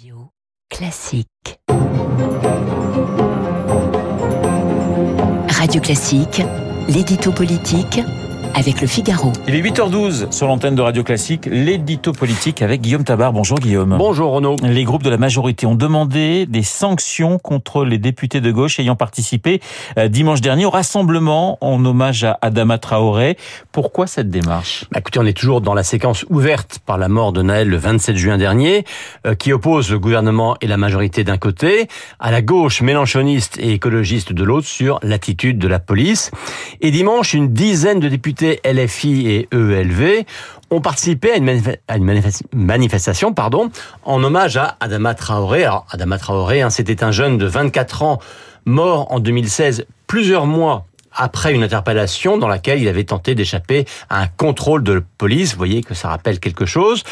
Radio Classique. Radio Classique, l'édito politique avec le Figaro. Il est 8h12 sur l'antenne de Radio Classique, l'édito politique avec Guillaume Tabar. Bonjour Guillaume. Bonjour Renaud. Les groupes de la majorité ont demandé des sanctions contre les députés de gauche ayant participé euh, dimanche dernier au rassemblement en hommage à Adama Traoré. Pourquoi cette démarche? Bah Écoutez, on est toujours dans la séquence ouverte par la mort de Naël le 27 juin dernier, euh, qui oppose le gouvernement et la majorité d'un côté, à la gauche mélanchoniste et écologiste de l'autre sur l'attitude de la police. Et dimanche, une dizaine de députés LFI et EELV ont participé à une, manifestation pardon, en hommage à Adama Traoré. Alors, Adama Traoré, hein, c'était un jeune de 24 ans mort en 2016, plusieurs mois après une interpellation dans laquelle il avait tenté d'échapper à un contrôle de police. Vous voyez que ça rappelle quelque chose.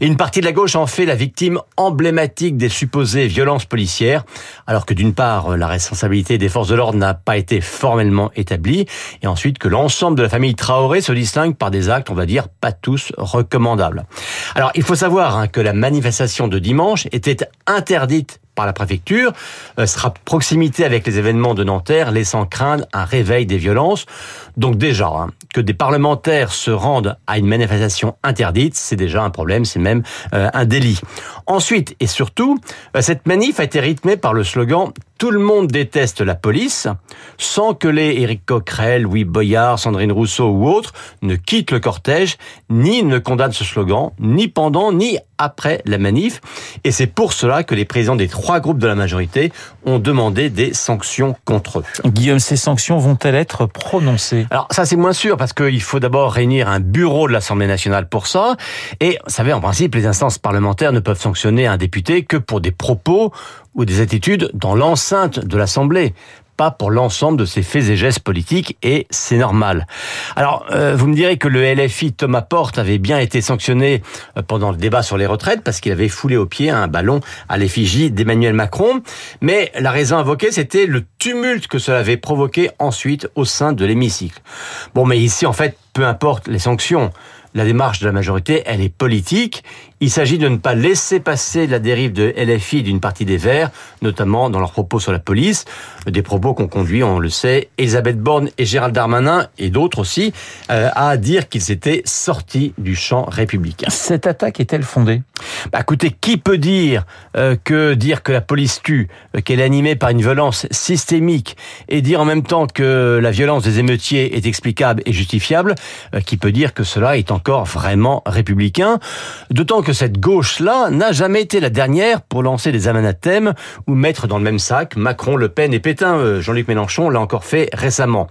Et une partie de la gauche en fait la victime emblématique des supposées violences policières, alors que d'une part, la responsabilité des forces de l'ordre n'a pas été formellement établie, et ensuite que l'ensemble de la famille Traoré se distingue par des actes, on va dire, pas tous recommandables. Alors, il faut savoir hein, que la manifestation de dimanche était interdite par la préfecture euh, sera proximité avec les événements de Nanterre, laissant craindre un réveil des violences. Donc déjà, hein, que des parlementaires se rendent à une manifestation interdite, c'est déjà un problème, c'est même euh, un délit. Ensuite et surtout, euh, cette manif a été rythmée par le slogan tout le monde déteste la police, sans que les Éric Coquerel, Louis Boyard, Sandrine Rousseau ou autres ne quittent le cortège, ni ne condamnent ce slogan, ni pendant, ni après la manif. Et c'est pour cela que les présidents des trois groupes de la majorité ont demandé des sanctions contre eux. Guillaume, ces sanctions vont-elles être prononcées? Alors ça c'est moins sûr parce qu'il faut d'abord réunir un bureau de l'Assemblée nationale pour ça. Et vous savez, en principe, les instances parlementaires ne peuvent sanctionner un député que pour des propos ou des attitudes dans l'enceinte de l'Assemblée pas pour l'ensemble de ses faits et gestes politiques et c'est normal. Alors, euh, vous me direz que le LFI Thomas Porte avait bien été sanctionné euh, pendant le débat sur les retraites parce qu'il avait foulé au pied un ballon à l'effigie d'Emmanuel Macron, mais la raison invoquée c'était le tumulte que cela avait provoqué ensuite au sein de l'hémicycle. Bon, mais ici en fait, peu importe les sanctions. La démarche de la majorité, elle est politique. Il s'agit de ne pas laisser passer la dérive de LFI d'une partie des Verts, notamment dans leurs propos sur la police, des propos qu'ont conduit, on le sait, Elisabeth Borne et Gérald Darmanin et d'autres aussi, euh, à dire qu'ils étaient sortis du champ républicain. Cette attaque est-elle fondée? Bah, Écoutez, qui peut dire euh, que dire que la police tue, euh, qu'elle est animée par une violence systémique, et dire en même temps que la violence des émeutiers est explicable et justifiable, qui peut dire que cela est encore vraiment républicain D'autant que cette gauche-là n'a jamais été la dernière pour lancer des anathèmes ou mettre dans le même sac Macron, Le Pen et Pétain. Jean-Luc Mélenchon l'a encore fait récemment.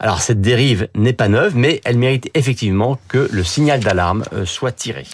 Alors cette dérive n'est pas neuve, mais elle mérite effectivement que le signal d'alarme soit tiré.